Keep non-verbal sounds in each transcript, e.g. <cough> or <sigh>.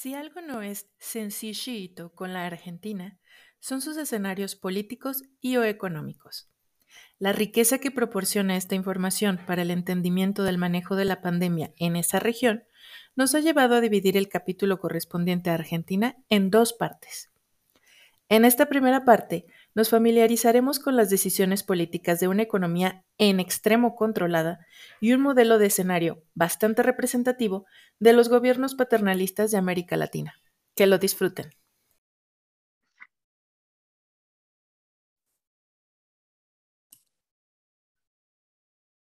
Si algo no es sencillito con la Argentina, son sus escenarios políticos y o económicos. La riqueza que proporciona esta información para el entendimiento del manejo de la pandemia en esa región nos ha llevado a dividir el capítulo correspondiente a Argentina en dos partes. En esta primera parte nos familiarizaremos con las decisiones políticas de una economía en extremo controlada y un modelo de escenario bastante representativo de los gobiernos paternalistas de América Latina. Que lo disfruten.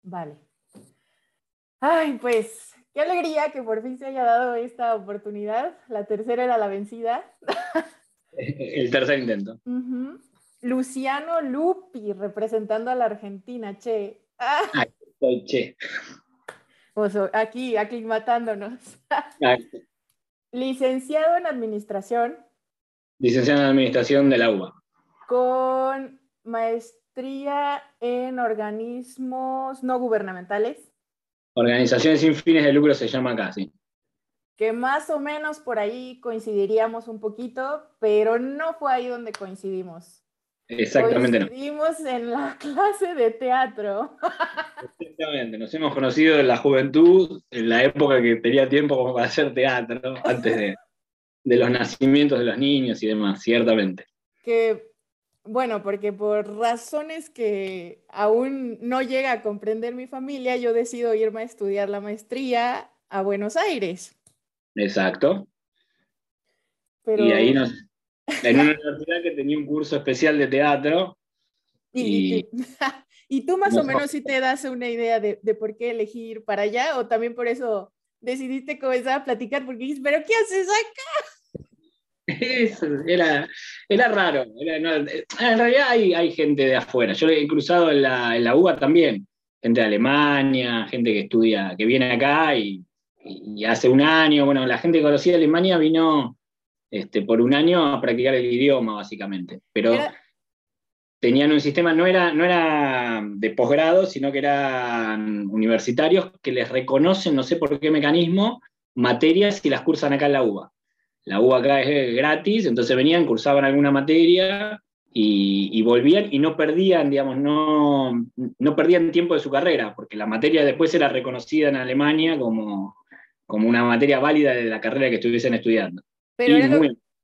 Vale. Ay, pues, qué alegría que por fin se haya dado esta oportunidad. La tercera era la vencida. <laughs> El tercer intento. Luciano Lupi, representando a la Argentina, che. Ah. Aquí estoy, che. aquí, aclimatándonos. Licenciado en Administración. Licenciado en Administración de la UBA. Con maestría en organismos no gubernamentales. Organizaciones sin fines de lucro se llama acá, sí que más o menos por ahí coincidiríamos un poquito, pero no fue ahí donde coincidimos. Exactamente. Coincidimos en la <laughs> clase de teatro. Exactamente, nos hemos conocido en la juventud, en la época que tenía tiempo como para hacer teatro, antes de, de los nacimientos de los niños y demás, ciertamente. Que, bueno, porque por razones que aún no llega a comprender mi familia, yo decido irme a estudiar la maestría a Buenos Aires. Exacto. Y ahí nos, en una universidad que tenía un curso especial de teatro. Y, y, <laughs> tú más o menos sí te das una idea de, de, por qué elegir para allá o también por eso decidiste comenzar a platicar porque dices, pero ¿qué haces acá? <laughs> Eso, era, era raro. en realidad hay, hay, gente de afuera. Yo he cruzado en la, en la UBA también, gente de Alemania, gente que estudia, que viene acá y y hace un año, bueno, la gente que conocía Alemania vino este, por un año a practicar el idioma, básicamente. Pero tenían un sistema, no era, no era de posgrado, sino que eran universitarios que les reconocen, no sé por qué mecanismo, materias y las cursan acá en la UBA. La UBA acá es gratis, entonces venían, cursaban alguna materia y, y, volvían y no perdían, digamos, no, no perdían tiempo de su carrera, porque la materia después era reconocida en Alemania como, como una materia válida de la carrera que estuviesen estudiando. Pero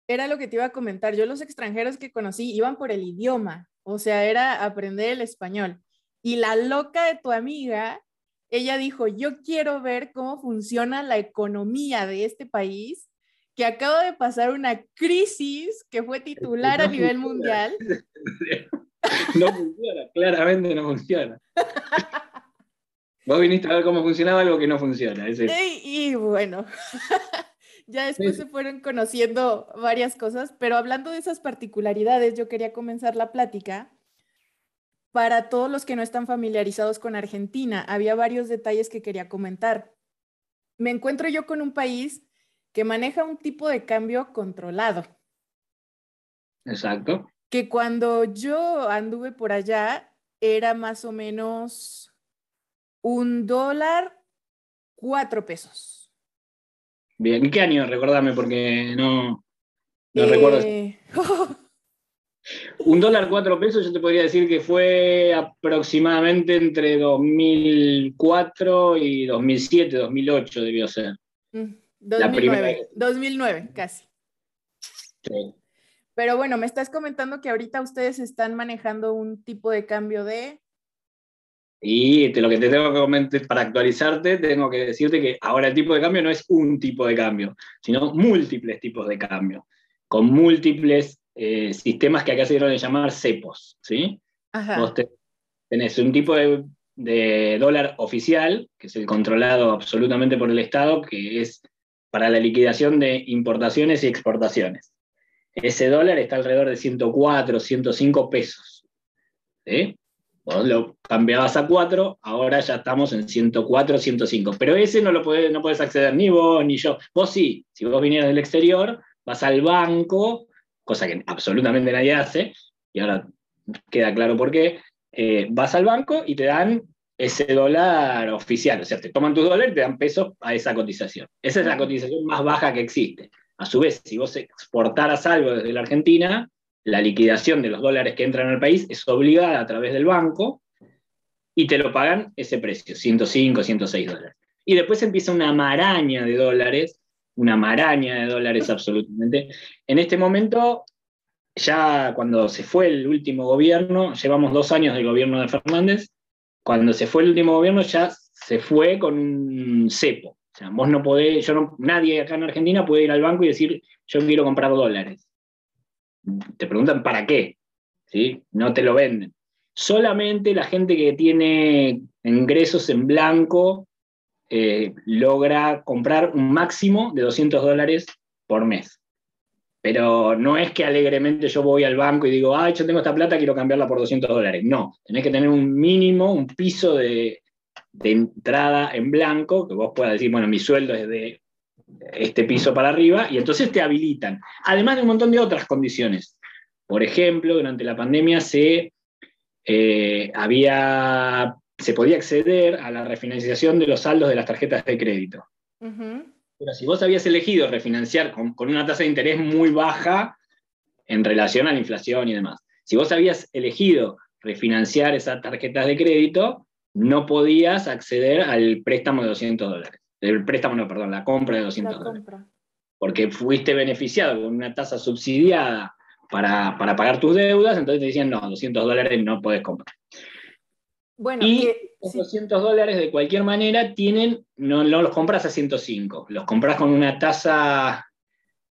era lo, que te iba a comentar. Yo los extranjeros que conocí iban por el idioma, o sea, era aprender el español. Y la loca de tu amiga, ella dijo, yo quiero ver cómo funciona la economía de este país, que acaba de pasar una crisis que fue titular a nivel mundial. <laughs> No funciona, claramente no funciona. <laughs> Vos viniste a ver cómo funcionaba algo que no funciona. Y, bueno, <laughs> ya después se fueron conociendo varias cosas, pero hablando de esas particularidades, yo quería comenzar la plática. Para todos los que no están familiarizados con Argentina, había varios detalles que quería comentar. Me encuentro yo con un país que maneja un tipo de cambio controlado. Exacto. Que cuando yo anduve por allá era más o menos un dólar, cuatro pesos. Bien, ¿y qué año? Recordame porque no, no recuerdo. Eh, <laughs> un dólar, cuatro pesos, yo te podría decir que fue aproximadamente entre 2004 y 2007, 2008 debió ser. 2009, mm, 2009 casi. Sí. Pero bueno, me estás comentando que ahorita ustedes están manejando un tipo de cambio de y lo que te tengo que comentar para actualizarte, tengo que decirte que ahora el tipo de cambio no es un tipo de cambio, sino múltiples tipos de cambio, con múltiples eh, sistemas que acá se dieron a llamar cepos. ¿sí? Vos tenés un tipo de, de dólar oficial, que es el controlado absolutamente por el Estado, que es para la liquidación de importaciones y exportaciones. Ese dólar está alrededor de 104, 105 pesos. ¿sí? Vos lo cambiabas a 4, ahora ya estamos en 104, 105. Pero ese no lo podés, no puedes acceder ni vos ni yo. Vos sí, si vos vinieras del exterior, vas al banco, cosa que absolutamente nadie hace, y ahora queda claro por qué, eh, vas al banco y te dan ese dólar oficial, o sea, te toman tus dólares y te dan pesos a esa cotización. Esa es la cotización más baja que existe. A su vez, si vos exportaras algo desde la Argentina, la liquidación de los dólares que entran al país es obligada a través del banco y te lo pagan ese precio, 105, 106 dólares. Y después empieza una maraña de dólares, una maraña de dólares absolutamente. En este momento, ya cuando se fue el último gobierno, llevamos dos años del gobierno de Fernández, cuando se fue el último gobierno ya se fue con un cepo. O sea, vos no podés, yo nadie acá en Argentina puede ir al banco y decir, yo quiero comprar dólares. Te preguntan para qué, ¿sí? No te lo venden. Solamente la gente que tiene ingresos en blanco eh, logra comprar un máximo de 200 dólares por mes. Pero no es que alegremente yo voy al banco y digo, ah, yo tengo esta plata, quiero cambiarla por 200 dólares. No, tenés que tener un mínimo, un piso de, de entrada en blanco, que vos puedas decir, bueno, mi sueldo es de este piso para arriba, y entonces te habilitan. Además de un montón de otras condiciones. Por ejemplo, durante la pandemia se, eh, había, se podía acceder a la refinanciación de los saldos de las tarjetas de crédito. Pero si vos habías elegido refinanciar con, una tasa de interés muy baja en relación a la inflación y demás, si vos habías elegido refinanciar esas tarjetas de crédito, no podías acceder al préstamo de 200 dólares. El préstamo, no, perdón, la compra de 200 dólares. Porque fuiste beneficiado con una tasa subsidiada para, pagar tus deudas, entonces te decían, no, 200 dólares no podés comprar. Bueno, y los 200 dólares de cualquier manera tienen, no, los compras a 105, los compras con una tasa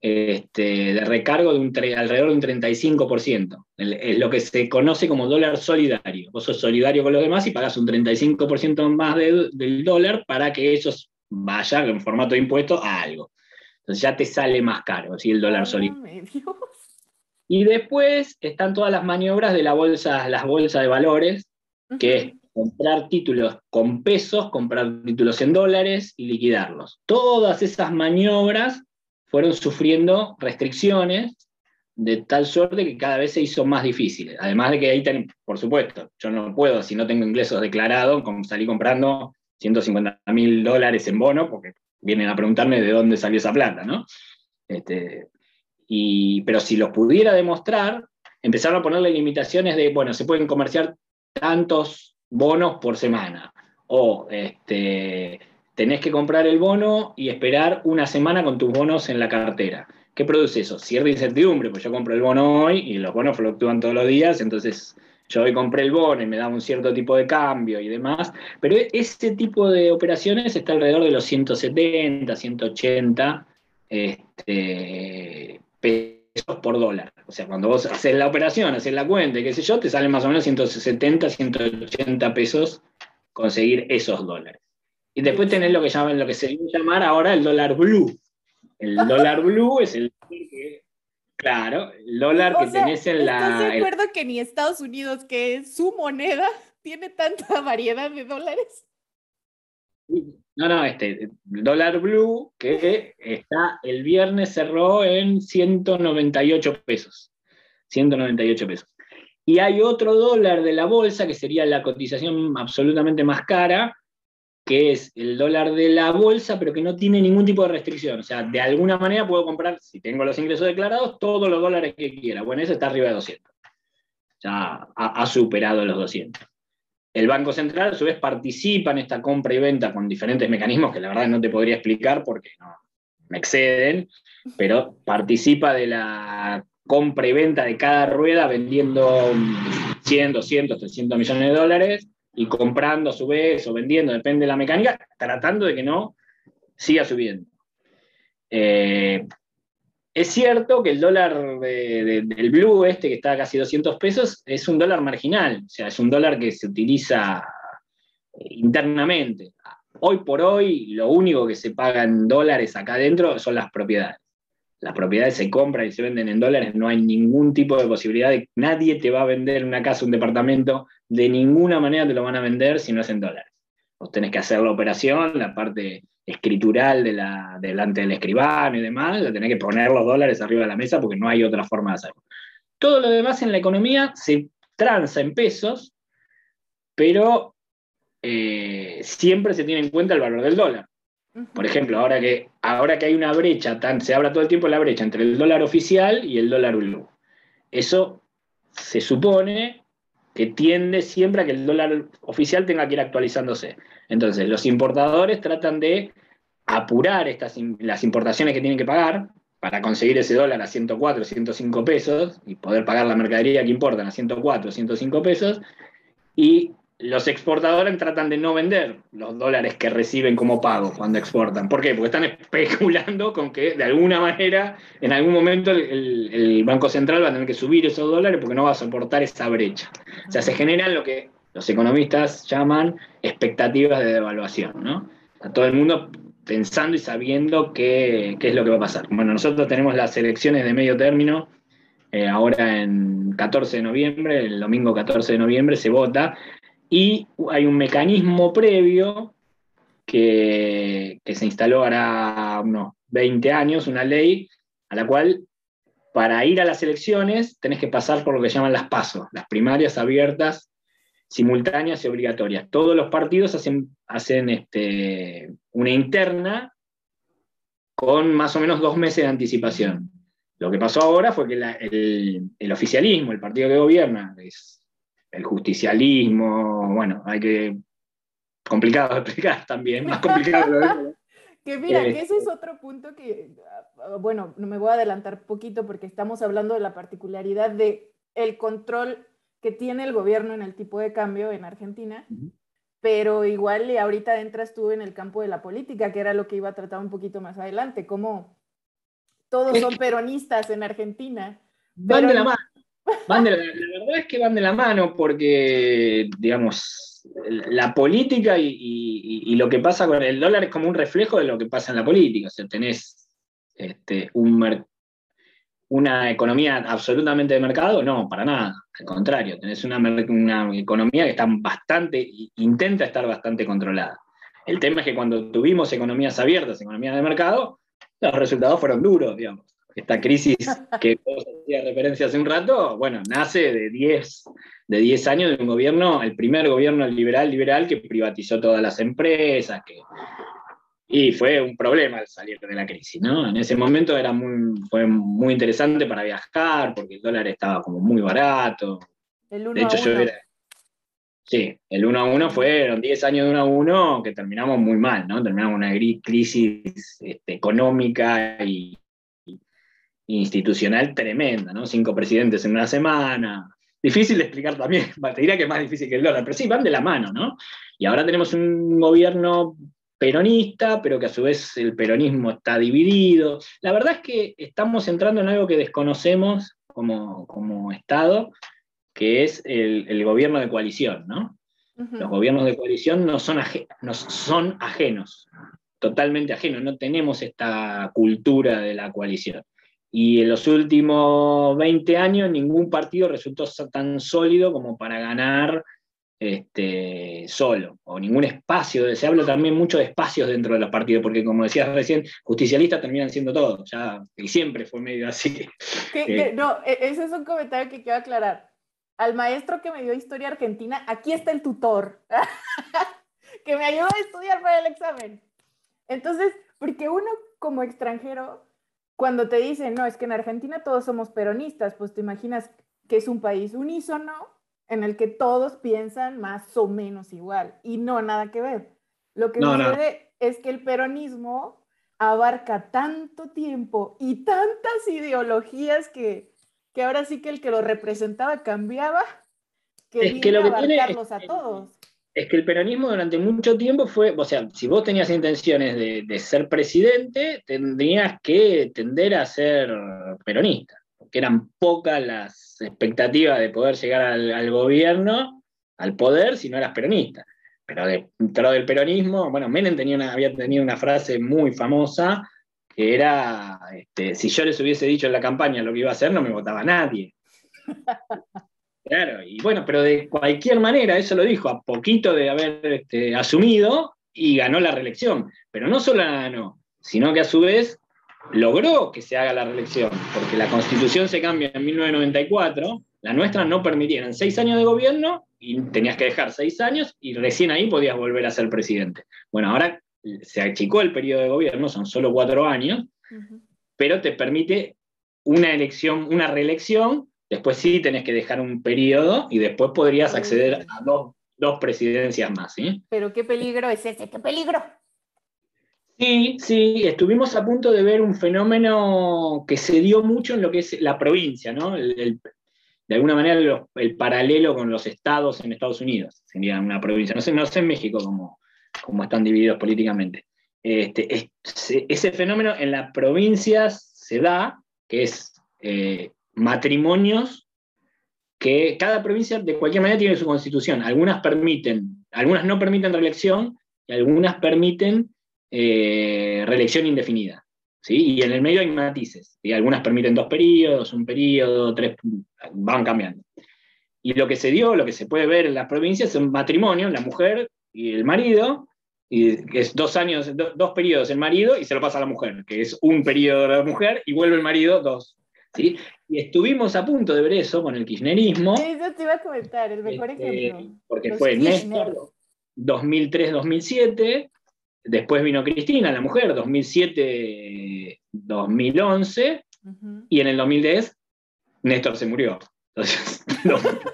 este, de recargo de un alrededor de un 35%. Es lo que se conoce como dólar solidario. Vos sos solidario con los demás y pagas un 35% más del dólar para que ellos vayan en formato de impuesto a algo. Entonces ya te sale más caro, ¿sí? el dólar solidario. Y después están todas las maniobras de la bolsa, las bolsas de valores, que es comprar títulos con pesos, comprar títulos en dólares y liquidarlos. Todas esas maniobras fueron sufriendo restricciones de tal suerte que cada vez se hizo más difícil. Además de que ahí, por supuesto, yo no puedo, si no tengo ingresos declarados, salí comprando 150 mil dólares en bono, porque vienen a preguntarme de dónde salió esa plata, ¿no? Este, y, pero si los pudiera demostrar, empezaron a ponerle limitaciones de, bueno, se pueden comerciar tantos bonos por semana, o este, tenés que comprar el bono y esperar una semana con tus bonos en la cartera. ¿Qué produce eso? Cierta incertidumbre, pues yo compro el bono hoy y los bonos fluctúan todos los días, entonces yo hoy compré el bono y me da un cierto tipo de cambio y demás, pero ese tipo de operaciones está alrededor de los 170, 180 este, pesos por dólar. O sea, cuando vos haces la operación, haces la cuenta y qué sé yo, te salen más o menos 170, 180 pesos conseguir esos dólares. Y después tenés lo que, llaman, lo que se llama llamar ahora el dólar blue. El dólar blue es el claro, el dólar que tenés en la... ¿Estás de acuerdo que ni Estados Unidos, que es su moneda, <laughs> tiene tanta variedad de dólares? No, no, este, dólar blue que está, el viernes cerró en 198 pesos. 198 pesos. Y hay otro dólar de la bolsa que sería la cotización absolutamente más cara, que es el dólar de la bolsa, pero que no tiene ningún tipo de restricción. O sea, de alguna manera puedo comprar, si tengo los ingresos declarados, todos los dólares que quiera. Bueno, ese está arriba de 200. Ya ha, superado los 200. El Banco Central, a su vez, participa en esta compra y venta con diferentes mecanismos que la verdad no te podría explicar porque me exceden, pero participa de la compra y venta de cada rueda vendiendo 100, 200, 300 millones de dólares y comprando a su vez o vendiendo, depende de la mecánica, tratando de que no siga subiendo. Eh, es cierto que el dólar del blue, este que está a casi 200 pesos, es un dólar marginal, o sea, es un dólar que se utiliza eh, internamente. Hoy por hoy, lo único que se paga en dólares acá adentro son las propiedades las propiedades se compran y se venden en dólares, no hay ningún tipo de posibilidad de que nadie te va a vender una casa, un departamento, de ninguna manera te lo van a vender si no es en dólares. Vos tenés que hacer la operación, la parte escritural de la, delante del escribano y demás, la tenés que poner los dólares arriba de la mesa porque no hay otra forma de hacerlo. Todo lo demás en la economía se transa en pesos, pero eh, siempre se tiene en cuenta el valor del dólar. Por ejemplo, ahora que, ahora que hay una brecha, tan, se habla todo el tiempo la brecha entre el dólar oficial y el dólar ULU. Eso se supone que tiende siempre a que el dólar oficial tenga que ir actualizándose. Entonces, los importadores tratan de apurar estas, las importaciones que tienen que pagar para conseguir ese dólar a 104, 105 pesos y poder pagar la mercadería que importan a 104, 105 pesos. Y los exportadores tratan de no vender los dólares que reciben como pago cuando exportan. ¿Por qué? Porque están <laughs> especulando con que de alguna manera, en algún momento, el, Banco Central va a tener que subir esos dólares porque no va a soportar esa brecha. O sea, se generan lo que los economistas llaman expectativas de devaluación, ¿no? A todo el mundo pensando y sabiendo qué, es lo que va a pasar. Bueno, nosotros tenemos las elecciones de medio término eh, ahora en 14 de noviembre, el domingo 14 de noviembre se vota y hay un mecanismo previo que, se instaló hará unos 20 años, una ley a la cual para ir a las elecciones tenés que pasar por lo que llaman las PASO, las primarias abiertas, simultáneas y obligatorias. Todos los partidos hacen, hacen este, una interna con más o menos dos meses de anticipación. Lo que pasó ahora fue que el, el, oficialismo, el partido que gobierna, es el justicialismo, bueno, hay que... complicado de explicar también, más complicado. <laughs> que mira, que ese es otro punto que, ah, bueno, no me voy a adelantar poquito porque estamos hablando de la particularidad de el control que tiene el gobierno en el tipo de cambio en Argentina, pero igual ahorita entras tú en el campo de la política, que era lo que iba a tratar un poquito más adelante, como todos son peronistas en Argentina. Van de la mano la, verdad es que van de la mano porque, digamos, la política y, lo que pasa con el dólar es como un reflejo de lo que pasa en la política. O sea, tenés este, un, una economía absolutamente de mercado, no, para nada. Al contrario, tenés una, una economía que está bastante, intenta estar bastante controlada. El tema es que cuando tuvimos economías abiertas, economías de mercado, los resultados fueron duros, digamos esta crisis que <laughs> vos hacías referencia hace un rato, bueno, nace de 10 de 10 años de un gobierno, el primer gobierno liberal liberal que privatizó todas las empresas, que, y fue un problema al salir de la crisis, ¿no? En ese momento era muy, fue muy interesante para viajar, porque el dólar estaba como muy barato. El de hecho, yo era, Sí, el 1 a 1 fueron 10 años de 1 a 1 que terminamos muy mal, ¿no? Terminamos una crisis este, económica y, institucional tremenda, ¿no? Cinco presidentes en una semana. Difícil de explicar también, <laughs> te diría que es más difícil que el dólar, pero sí, van de la mano, ¿no? Y ahora tenemos un gobierno peronista, pero que a su vez el peronismo está dividido. La verdad es que estamos entrando en algo que desconocemos como, como Estado, que es el, gobierno de coalición, ¿no? Los gobiernos de coalición no son, no son ajenos, totalmente ajenos, no tenemos esta cultura de la coalición. Y en los últimos 20 años ningún partido resultó tan sólido como para ganar este, solo, o ningún espacio. Se habla también mucho de espacios dentro de los partidos, porque como decías recién, justicialistas terminan siendo todos, ya, y siempre fue medio así. Eh, no, e, ese es un comentario que quiero aclarar. Al maestro que me dio historia argentina, aquí está el tutor, <laughs> que me ayudó a estudiar para el examen. Entonces, porque uno como extranjero cuando te dicen, no, es que en Argentina todos somos peronistas, pues te imaginas que es un país unísono en el que todos piensan más o menos igual y no, nada que ver. Lo que sucede es que el peronismo abarca tanto tiempo y tantas ideologías que, que ahora sí que el que lo representaba cambiaba, que es que lo que abarcarlos a todos es que el peronismo durante mucho tiempo fue, o sea, si vos tenías intenciones de, ser presidente, tendrías que tender a ser peronista, porque eran pocas las expectativas de poder llegar al, gobierno, al poder, si no eras peronista. Pero dentro del peronismo, bueno, Menem había tenido una frase muy famosa que era, este, si yo les hubiese dicho en la campaña lo que iba a hacer, no me votaba nadie. <laughs> Claro, y bueno, pero de cualquier manera, eso lo dijo, a poquito de haber este, asumido y ganó la reelección. Pero no solo la ganó, sino que a su vez logró que se haga la reelección, porque la constitución se cambia en 1994, la nuestra no permitía, eran seis años de gobierno y tenías que dejar seis años y recién ahí podías volver a ser presidente. Bueno, ahora se achicó el periodo de gobierno, son solo cuatro años, pero te permite una elección, una reelección, después sí tenés que dejar un periodo y después podrías acceder a dos, presidencias más. ¿sí? Pero qué peligro es ese, qué peligro. Sí, sí, estuvimos a punto de ver un fenómeno que se dio mucho en lo que es la provincia, ¿no? de alguna manera el paralelo con los estados en Estados Unidos, sería una provincia. No sé, no sé en México cómo, cómo están divididos políticamente. Este, ese fenómeno en las provincias se da, que es eh, matrimonios que cada provincia de cualquier manera tiene su constitución. Algunas permiten, algunas no permiten reelección y algunas permiten eh, reelección indefinida. ¿sí? Y en el medio hay matices. Algunas permiten dos periodos, un periodo, tres, van cambiando. Y lo que se dio, lo que se puede ver en las provincias son matrimonios, la mujer y el marido, y es dos años, dos periodos el marido y se lo pasa a la mujer, que es un periodo de la mujer y vuelve el marido dos. ¿Sí? Y estuvimos a punto de ver eso con el kirchnerismo. Eso te iba a comentar, el mejor este, ejemplo. Porque fue Néstor 2003-2007, después vino Cristina, la mujer, 2007-2011, y en el 2010 Néstor se murió. Entonces, <laughs>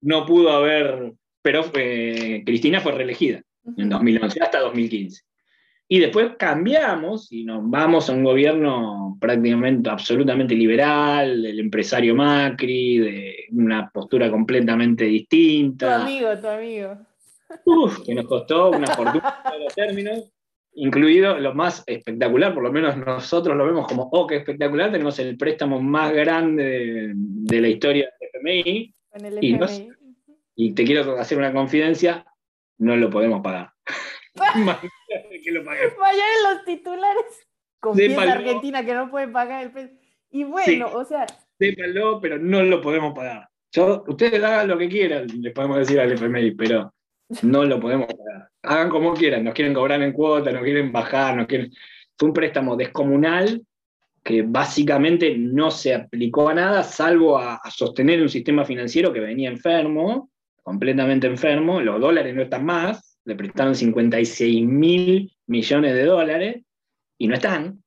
no, pudo haber, pero Cristina fue reelegida en 2011 hasta 2015. Y después cambiamos y nos vamos a un gobierno prácticamente absolutamente liberal, del empresario Macri, de una postura completamente distinta. Tu amigo, tu amigo. Uf, que nos costó una fortuna en los términos, incluido lo más espectacular, por lo menos nosotros lo vemos como, oh, qué espectacular, tenemos el préstamo más grande de, la historia del FMI. Y, y te quiero hacer una confidencia, no lo podemos pagar. <laughs> que lo Vayan en los titulares. Confiesa Argentina que no puede pagar el peso. Y bueno, o sea. Sépanlo, pero no lo podemos pagar. Yo, ustedes hagan lo que quieran, les podemos decir al FMI, pero no lo podemos pagar. Hagan como quieran, nos quieren cobrar en cuota, nos quieren bajar, nos quieren. Fue un préstamo descomunal que básicamente no se aplicó a nada, salvo a sostener un sistema financiero que venía enfermo, completamente enfermo, los dólares no están más, le prestaron 56 mil millones de dólares y no están.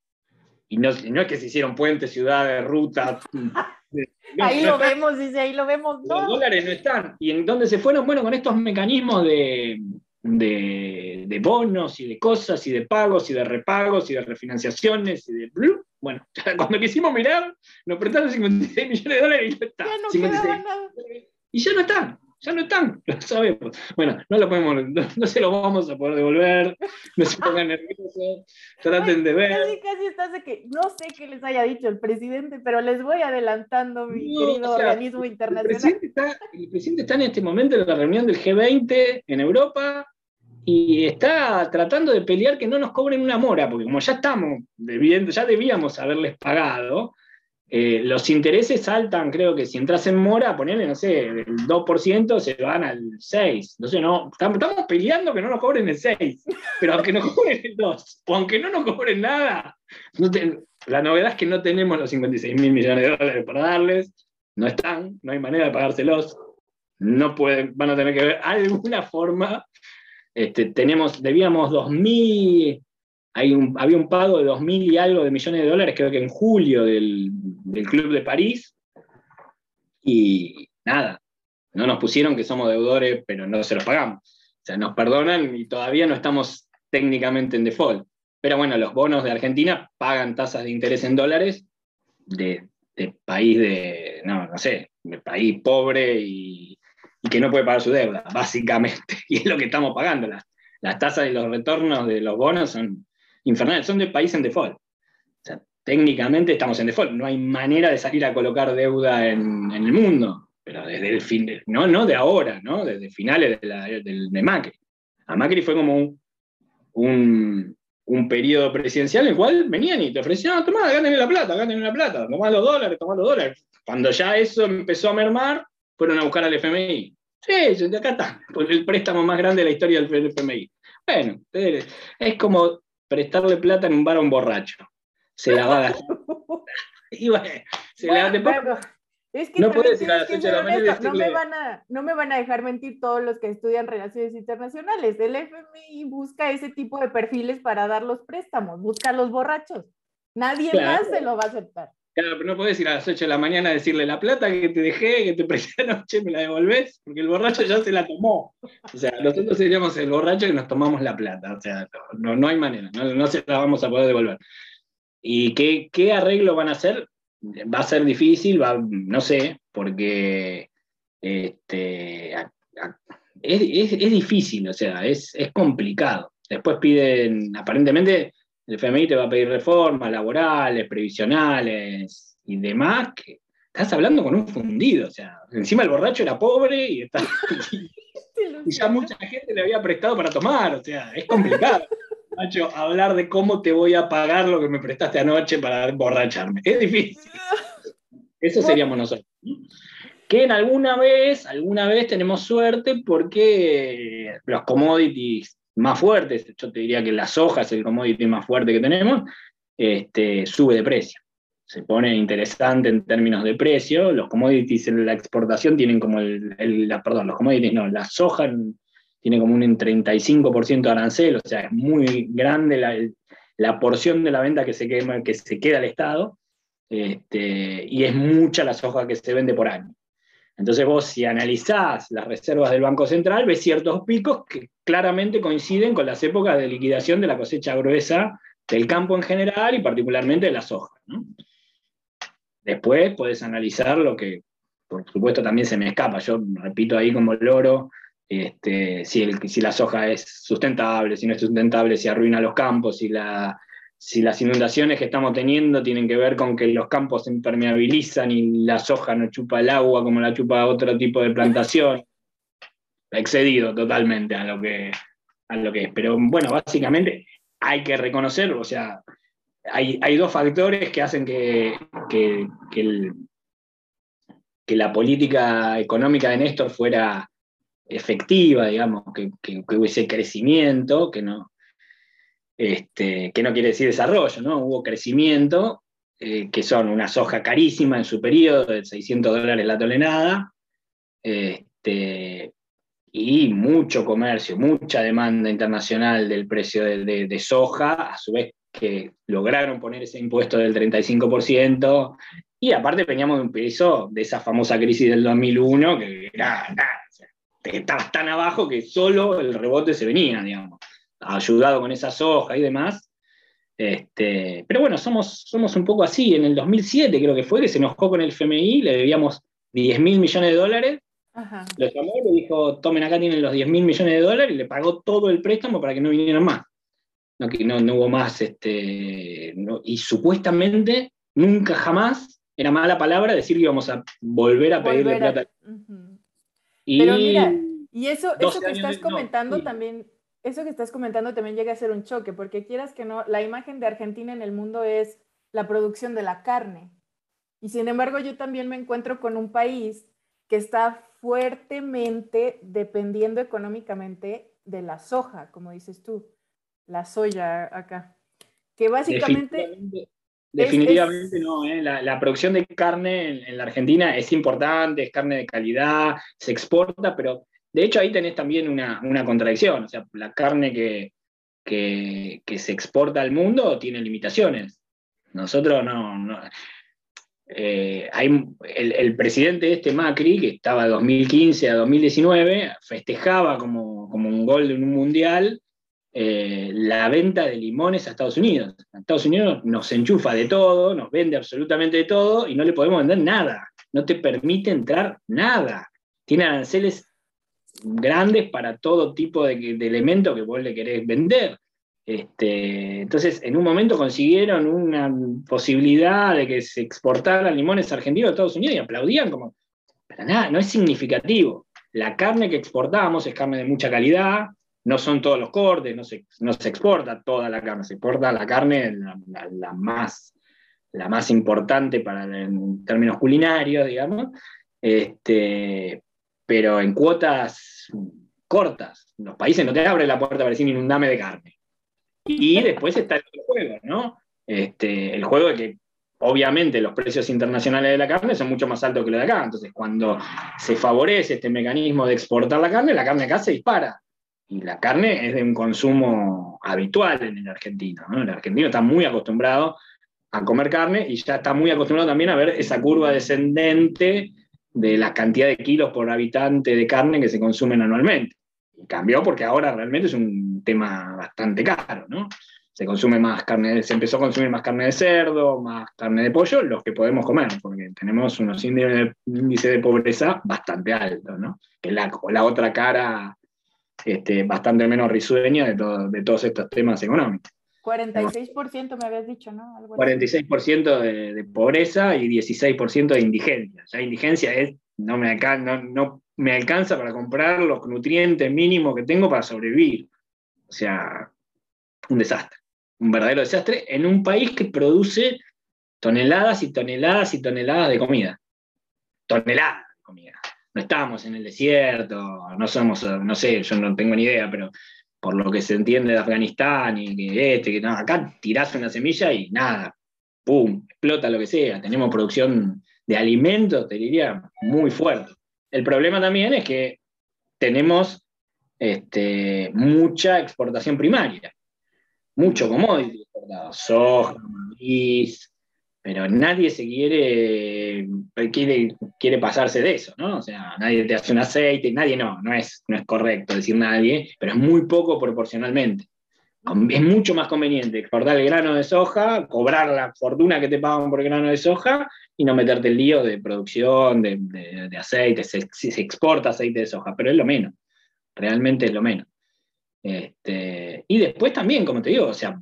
Y no, es que se hicieron puentes, ciudades, rutas. <laughs> ahí lo vemos, dice, ahí lo vemos. Los dólares no están. ¿Y en dónde se fueron? Bueno, con estos mecanismos de, de, bonos y de cosas y de pagos y de repagos y de refinanciaciones y de... Bueno, <laughs> cuando quisimos mirar, nos prestaron 56 millones de dólares y no están. Y ya no están ya no están, <laughs> lo sabemos. Bueno, no lo podemos, no, se lo vamos a poder devolver, no se pongan nerviosos, traten de ver. Casi, casi estás de que, no sé qué les haya dicho el presidente, pero les voy adelantando, mi querido organismo internacional. El presidente, está, el presidente está en este momento en la reunión del G20 en Europa y está tratando de pelear que no nos cobren una mora, porque como ya estamos debiendo, ya debíamos haberles pagado, eh, los intereses saltan, creo que si entras en mora, ponerle, no sé, el 2% se van al 6%. Entonces, no, estamos peleando que no nos cobren el 6%, pero aunque nos cobren el 2%, o aunque no nos cobren nada, la novedad es que no tenemos los 56 mil millones de dólares para darles, no están, no hay manera de pagárselos, no pueden, van a tener que ver alguna forma. Este, tenemos, debíamos 2.000 había un pago de 2.000 y algo de millones de dólares, creo que en julio del, Club de París, y nada, no nos pusieron que somos deudores, pero no se los pagamos. O sea, nos perdonan y todavía no estamos técnicamente en default. Pero bueno, los bonos de Argentina pagan tasas de interés en dólares de, país de, no, no sé, de país pobre y, que no puede pagar su deuda, básicamente. <laughs> Y es lo que estamos pagando. Las, las tasas y los retornos de los bonos son infernal, son de país en default. O técnicamente estamos en default, no hay manera de salir a colocar deuda en, el mundo, pero desde el fin, no, no de ahora, ¿no? desde finales de, de, Macri. A Macri fue como un, un, periodo presidencial en el cual venían y te ofrecían, tomá, gánenme la plata, gánenme la plata, tomá los dólares, tomá los dólares. Cuando ya eso empezó a mermar, fueron a buscar al FMI. Sí, acá está, el préstamo más grande de la historia del FMI. Bueno, es como prestarle plata en un bar a un borracho. Se la va a gastar. <laughs> y bueno, se la, Es que no puedes ir a las 8 de la mañana no, me van a, no me van a dejar mentir todos los que estudian relaciones internacionales. El FMI busca ese tipo de perfiles para dar los préstamos, busca a los borrachos. Nadie más se lo va a aceptar. No puedes ir a las 8 de la mañana a decirle la plata que te dejé, que te presté <laughs> anoche, me la devolvés, porque el borracho ya se la tomó. O sea, nosotros seríamos el borracho que nos tomamos la plata. O sea, no, no hay manera, no, no se la vamos a poder devolver. ¿Y qué, qué arreglo van a hacer? va a ser difícil, no sé, porque este, es, difícil, o sea, es, complicado. Después piden, aparentemente, el FMI te va a pedir reformas laborales, previsionales y demás, que estás hablando con un fundido, o sea, encima el borracho era pobre y, está, <laughs> y ya mucha gente le había prestado para tomar, o sea, es complicado. <laughs> Macho, hablar de cómo te voy a pagar lo que me prestaste anoche para emborracharme. Es difícil. <laughs> Eso seríamos nosotros. Que en alguna vez, alguna vez tenemos suerte porque los commodities más fuertes, yo te diría que la soja es el commodity más fuerte que tenemos, este, sube de precio. Se pone interesante en términos de precio. Los commodities en la exportación tienen como el, la, perdón, los commodities no, la soja en, tiene como un 35% de arancel, o sea, es muy grande la, porción de la venta que se, quema, que se queda al Estado, este, y es mucha la soja que se vende por año. Entonces vos si analizás las reservas del Banco Central, ves ciertos picos que claramente coinciden con las épocas de liquidación de la cosecha gruesa del campo en general y particularmente de la soja. Después puedes analizar lo que, por supuesto, también se me escapa. Yo repito ahí como loro este, si, si, la soja es sustentable, si no es sustentable, si arruina los campos, si, la, si las inundaciones que estamos teniendo tienen que ver con que los campos se impermeabilizan y la soja no chupa el agua como la chupa otro tipo de plantación. <laughs> Excedido totalmente a lo que, a lo que es. Pero bueno, básicamente hay que reconocer, o sea, hay, hay dos factores que hacen que, que, que, que la política económica de Néstor fuera efectiva, digamos, que, hubiese crecimiento, que no, este, que no quiere decir desarrollo, ¿no? Hubo crecimiento, eh, que son una soja carísima en su periodo, de 600 dólares la tonelada, este, y mucho comercio, mucha demanda internacional del precio de, soja, a su vez que lograron poner ese impuesto del 35%, y aparte veníamos de un peso de esa famosa crisis del 2001, que era estabas tan abajo que solo el rebote se venía, digamos, ayudado con esa soja y demás. Este, pero bueno, somos, somos un poco así. En el 2007 creo que fue que se enojó con el FMI, le debíamos 10 mil millones de dólares. Lo llamó, le dijo, tomen acá tienen los 10 mil millones de dólares y le pagó todo el préstamo para que no vinieran más. No, que no, hubo más, este, y supuestamente nunca jamás era mala palabra decir que íbamos a volver a pedirle plata. Pero mira, y eso, eso que estás comentando también, eso que estás comentando también llega a ser un choque, porque quieras que no, la imagen de Argentina en el mundo es la producción de la carne. Y sin embargo, yo también me encuentro con un país que está fuertemente dependiendo económicamente de la soja, como dices tú, la soya acá, que básicamente Definitivamente no, ¿eh? la, producción de carne en, la Argentina es importante, es carne de calidad, se exporta, pero de hecho ahí tenés también una, contradicción, o sea, la carne que, que, se exporta al mundo tiene limitaciones. Nosotros no... Eh, hay, el, presidente este Macri, que estaba de 2015 a 2019, festejaba como, como un gol de un mundial eh, la venta de limones a Estados Unidos. Estados Unidos nos enchufa de todo, nos vende absolutamente de todo y no le podemos vender nada. No te permite entrar nada. Tiene aranceles grandes para todo tipo de, elementos que vos le querés vender. Este, entonces, en un momento consiguieron una posibilidad de que se exportaran limones argentinos a Estados Unidos y aplaudían como, pero nada, no es significativo. La carne que exportábamos es carne de mucha calidad, no son todos los cortes, no se, no se exporta toda la carne, se exporta la carne, la, más, la más importante para, en términos culinarios, digamos, este, pero en cuotas cortas. Los países no te abren la puerta para decir inundame de carne. Y <laughs> después está el juego, ¿no? Este, el juego de que obviamente los precios internacionales de la carne son mucho más altos que los de acá. Entonces, cuando se favorece este mecanismo de exportar la carne, la carne acá se dispara. Y la carne es de un consumo habitual en el argentino. El argentino está muy acostumbrado a comer carne y ya está muy acostumbrado también a ver esa curva descendente de la cantidad de kilos por habitante de carne que se consumen anualmente. Y cambió porque ahora realmente es un tema bastante caro, ¿no? Se consume más carne, se empezó a consumir más carne de cerdo, más carne de pollo, los que podemos comer, porque tenemos unos índices de pobreza bastante altos, ¿no? Que la, la otra cara este, bastante menos risueña de, de todos estos temas económicos. 46% me habías dicho, ¿no? 46% de, de, pobreza y 16% de indigencia. Ya indigencia es, no me, no, no me alcanza para comprar los nutrientes mínimos que tengo para sobrevivir. O sea, un desastre, un verdadero desastre en un país que produce toneladas y toneladas y toneladas de comida. Toneladas de comida. No estamos en el desierto, no somos, no sé, yo no tengo ni idea, pero por lo que se entiende de Afganistán y que este, que no, acá tirás una semilla y nada, ¡pum! explota lo que sea. Tenemos producción de alimentos, te diría, muy fuerte. El problema también es que tenemos este, mucha exportación primaria, mucho commodity exportado, soja, maíz, pero nadie se quiere, quiere, quiere pasarse de eso, ¿no? O sea, nadie te hace un aceite, nadie no, no es, no es correcto decir nadie, pero es muy poco proporcionalmente. Es mucho más conveniente exportar el grano de soja, cobrar la fortuna que te pagan por el grano de soja y no meterte el lío de producción de, de, aceite. Se, se, exporta aceite de soja, pero es lo menos. Realmente es lo menos. Este, y después también, como te digo, o sea,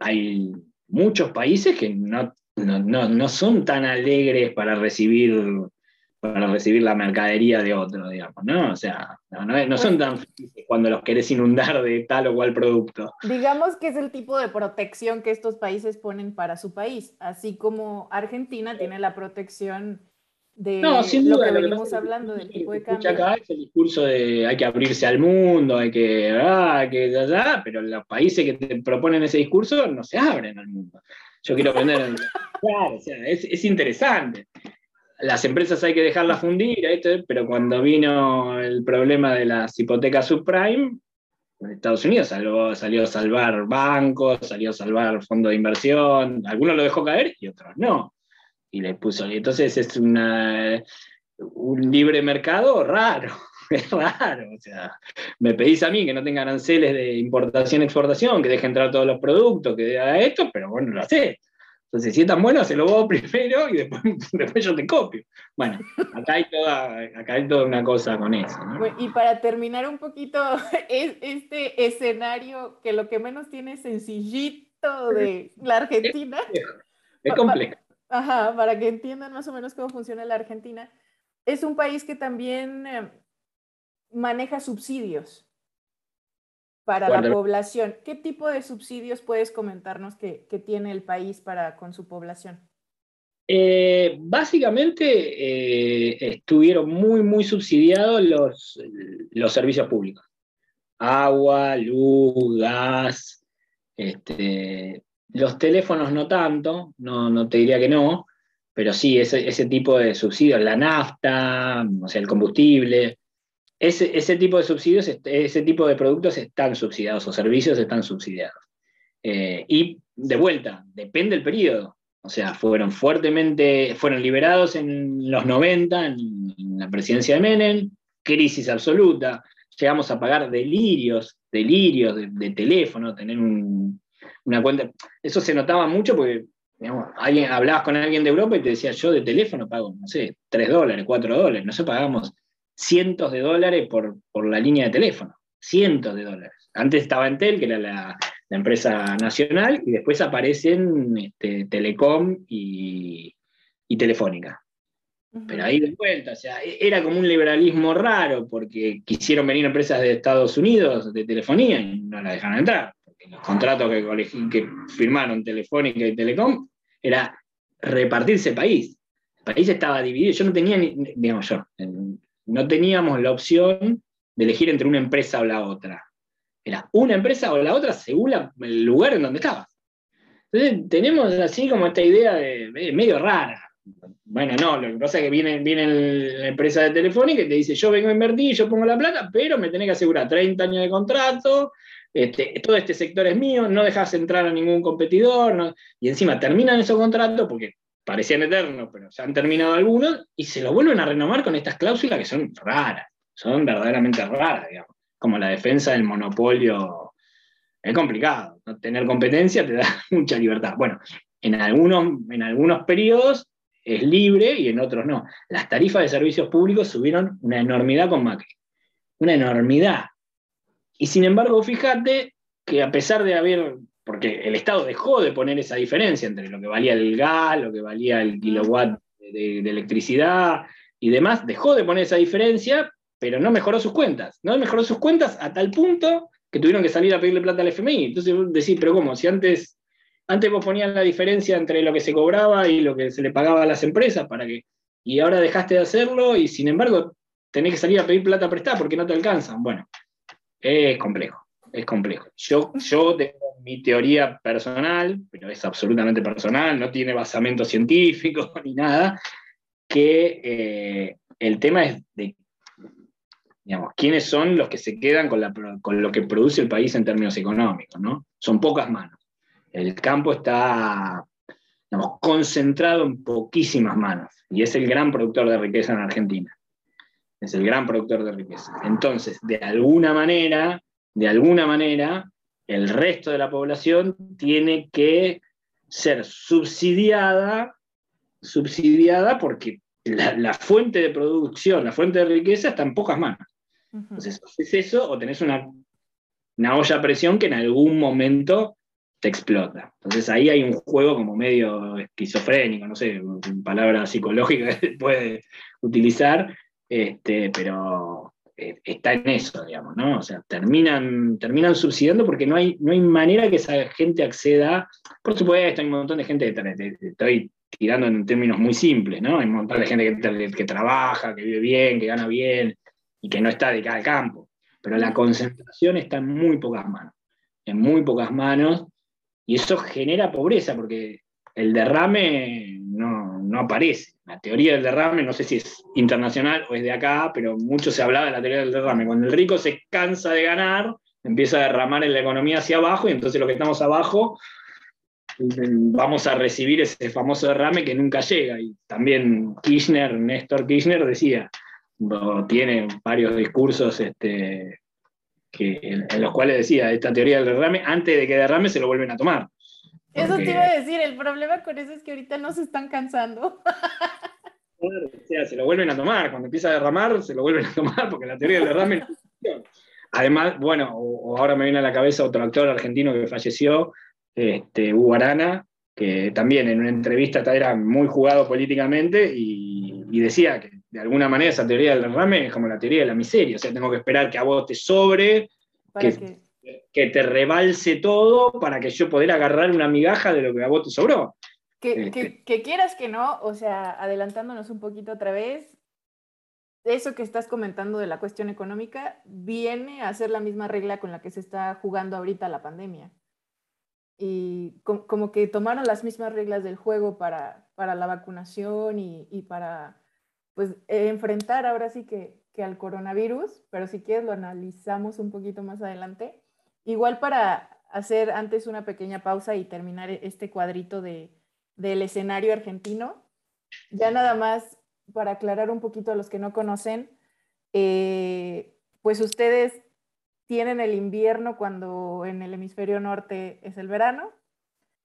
hay muchos países que no, no, son tan alegres para recibir, para recibir la mercadería de otro, digamos, ¿no? O sea, no, son tan felices cuando los querés inundar de tal o cual producto. Digamos que es el tipo de protección que estos países ponen para su país, así como Argentina tiene la protección de no, sin lo que venimos hablando del tipo de cambio. Acá es el discurso de hay que abrirse al mundo, hay que, ah, que pero los países que te proponen ese discurso no se abren al mundo. Yo quiero aprender, claro, o sea, es, es, interesante. Las empresas hay que dejarlas fundir, pero cuando vino el problema de las hipotecas subprime, Estados Unidos salió, salió a salvar bancos, salió a salvar fondos de inversión, algunos lo dejó caer y otros no y le puso. Entonces es una, un libre mercado raro, <laughs> es raro. O sea, me pedís a mí que no tenga aranceles de importación-exportación, que deje entrar todos los productos, que haga esto, pero bueno, lo hace. Entonces, si es tan bueno, se lo vos <laughs> primero y después, <laughs> después yo te copio. Bueno, acá hay, toda, acá hay toda una cosa con eso. y para terminar un poquito es este escenario que lo que menos tiene sencillito de la Argentina. Es, complejo. Ajá, para que entiendan más o menos cómo funciona la Argentina. Es un país que también eh, maneja subsidios para la población. ¿Qué tipo de subsidios puedes comentarnos que, tiene el país para con su población? Eh, básicamente eh, estuvieron muy, muy subsidiados los, los servicios públicos. Agua, luz, gas, este, los teléfonos no tanto, no, no te diría que no, pero sí, ese, ese tipo de subsidios, la nafta, o sea, el combustible, ese, ese, tipo de subsidios, ese tipo de productos están subsidiados o servicios están subsidiados. Eh, y de vuelta, depende del periodo. O sea, fueron fuertemente, fueron liberados en los 90, en, la presidencia de Menem, crisis absoluta, llegamos a pagar delirios, delirios de teléfono, tener un, una cuenta. Eso se notaba mucho porque digamos, alguien, hablabas con alguien de Europa y te decía, yo de teléfono pago, no sé, 3 dólares, 4 dólares. Nosotros pagamos cientos de dólares por, por la línea de teléfono. Cientos de dólares. Antes estaba Entel, que era la, empresa nacional, y después aparecen este, Telecom y, y Telefónica. Pero ahí de vuelta, o sea, e, era como un liberalismo raro, porque quisieron venir empresas de Estados Unidos de telefonía y no la dejaron entrar los contratos que, que firmaron Telefónica y Telecom, era repartirse país. El país estaba dividido. Yo no tenía, ni, digamos yo, no teníamos la opción de elegir entre una empresa o la otra. Era una empresa o la otra según el lugar en donde estabas. Entonces tenemos así como esta idea de, medio rara. Bueno, no, lo que pasa es que viene, viene la empresa de telefónica y te dice, yo vengo a invertir, yo pongo la plata, pero me tenés que asegurar 30 años de contrato, este, todo este sector es mío, no dejas entrar a ningún competidor, y encima terminan esos contratos porque parecían eternos, pero se han terminado algunos, y se lo vuelven a renovar con estas cláusulas que son raras, son verdaderamente raras, digamos, como la defensa del monopolio. Es complicado, tener competencia te da <laughs> mucha libertad. Bueno, en algunos, en algunos periodos es libre y en otros no. Las tarifas de servicios públicos subieron una enormidad con Macri, una enormidad. Y sin embargo, fíjate que a pesar de haber, porque el Estado dejó de poner esa diferencia entre lo que valía el gas, lo que valía el kilowatt de, electricidad y demás, dejó de poner esa diferencia, pero no mejoró sus cuentas. No mejoró sus cuentas a tal punto que tuvieron que salir a pedirle plata al FMI. Entonces decís, pero ¿cómo? Si antes, antes vos ponías la diferencia entre lo que se cobraba y lo que se le pagaba a las empresas, ¿para qué? Y ahora dejaste de hacerlo y sin embargo tenés que salir a pedir plata prestada porque no te alcanzan. Bueno, es complejo, es complejo. Yo, yo tengo mi teoría personal, pero es absolutamente personal, no tiene basamento científico <laughs> ni nada, que eh, el tema es de, digamos, quiénes son los que se quedan con, con, lo que produce el país en términos económicos, ¿no? Son pocas manos. El campo está digamos, concentrado en poquísimas manos y es el gran productor de riqueza en Argentina es el gran productor de riqueza. Entonces, de alguna manera, de alguna manera, el resto de la población tiene que ser subsidiada, subsidiada porque la, fuente de producción, la fuente de riqueza está en pocas manos. Entonces, es eso o tenés una, una olla a presión que en algún momento te explota. Entonces ahí hay un juego como medio esquizofrénico, no sé, palabra psicológica que <laughs> se puede utilizar, este, pero eh, está en eso, digamos, ¿no? O sea, terminan, terminan subsidiando porque no hay, no hay manera que esa gente acceda. Por supuesto, hay un montón de gente que estoy tirando en términos muy simples, ¿no? Hay un montón de gente que, que trabaja, que vive bien, que gana bien y que no está dedicada al campo. Pero la concentración está en muy pocas manos, en muy pocas manos, y eso genera pobreza porque el derrame no, no aparece la teoría del derrame, no sé si es internacional o es de acá, pero mucho se hablaba de la teoría del derrame. Cuando el rico se cansa de ganar, empieza a derramar en la economía hacia abajo y entonces lo que estamos abajo vamos a recibir ese famoso derrame que nunca llega. Y también Kirchner, Néstor Kirchner decía, tiene varios discursos este, que, en, los cuales decía, esta teoría del derrame, antes de que derrame se lo vuelven a tomar. Eso te iba a decir, el problema con eso es que ahorita no se están cansando. <laughs> o sea, se lo vuelven a tomar, cuando empieza a derramar, se lo vuelven a tomar, porque la teoría del derrame Además, bueno, ahora me viene a la cabeza otro actor argentino que falleció, este, Hugo Arana, que también en una entrevista era muy jugado políticamente y, decía que de alguna manera esa teoría del derrame es como la teoría de la miseria, o sea, tengo que esperar que a vos te sobre, que, que te rebalse todo para que yo pueda agarrar una migaja de lo que a vos te sobró. Que, este. que, quieras que no, o sea, adelantándonos un poquito otra vez, eso que estás comentando de la cuestión económica viene a ser la misma regla con la que se está jugando ahorita la pandemia. Y como que tomaron las mismas reglas del juego para, para la vacunación y, y para pues enfrentar ahora sí que, que al coronavirus, pero si quieres lo analizamos un poquito más adelante. Igual para hacer antes una pequeña pausa y terminar este cuadrito de, del escenario argentino, ya nada más para aclarar un poquito a los que no conocen, eh, pues ustedes tienen el invierno cuando en el hemisferio norte es el verano.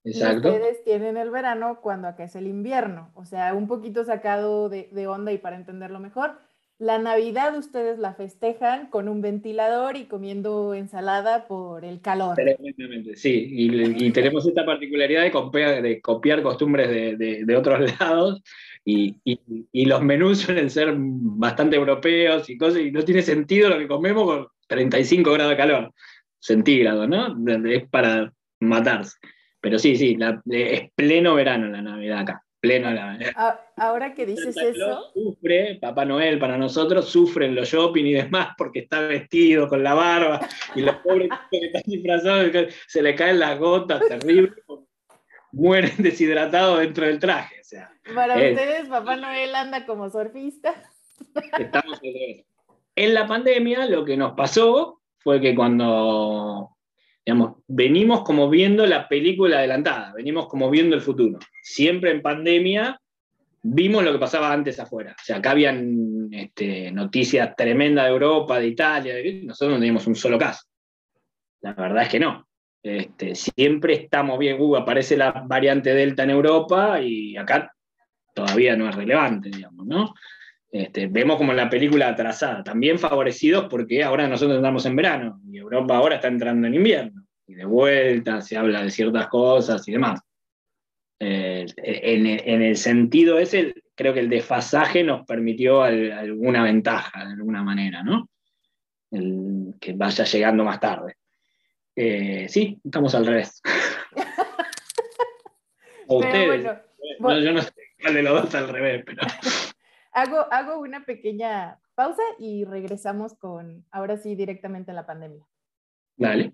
Exacto. Y ustedes tienen el verano cuando acá es el invierno. O sea, un poquito sacado de, de onda y para entenderlo mejor la Navidad ustedes la festejan con un ventilador y comiendo ensalada por el calor. sí, y, tenemos esta particularidad de copiar, de copiar costumbres de, otros <laughs> lados y, los menús suelen ser bastante europeos y cosas, y no tiene sentido lo que comemos con 35 grados de calor centígrados, ¿no? Es para matarse. Pero sí, sí, es pleno verano la Navidad acá pleno Ahora que dices eso. Sufre, Papá Noel para nosotros, sufren los shopping y demás porque está vestido con la barba y los pobres <laughs> que están disfrazados se le caen las gotas, terrible. mueren <laughs> deshidratados dentro del traje. O sea, Para ustedes, Papá Noel anda como surfista. Estamos En la pandemia lo que nos pasó fue que cuando, digamos, venimos como viendo la película adelantada, venimos como viendo el futuro. Siempre en pandemia vimos lo que pasaba antes afuera. O sea, acá habían este, noticias tremendas de Europa, de Italia, nosotros no teníamos un solo caso. La verdad es que no. Este, siempre estamos bien, uh, aparece la variante Delta en Europa y acá todavía no es relevante, digamos, ¿no? Este, vemos como la película atrasada, también favorecidos porque ahora nosotros estamos en verano y Europa ahora está entrando en invierno y de vuelta se habla de ciertas cosas y demás. Eh, en, el sentido ese, creo que el desfasaje nos permitió alguna ventaja de alguna manera, ¿no? que vaya llegando más tarde. Eh, sí, estamos al revés. <laughs> o ustedes. yo no sé cuál de los dos al revés, pero. Hago, hago una pequeña pausa y regresamos con, ahora sí, directamente a la pandemia. Dale.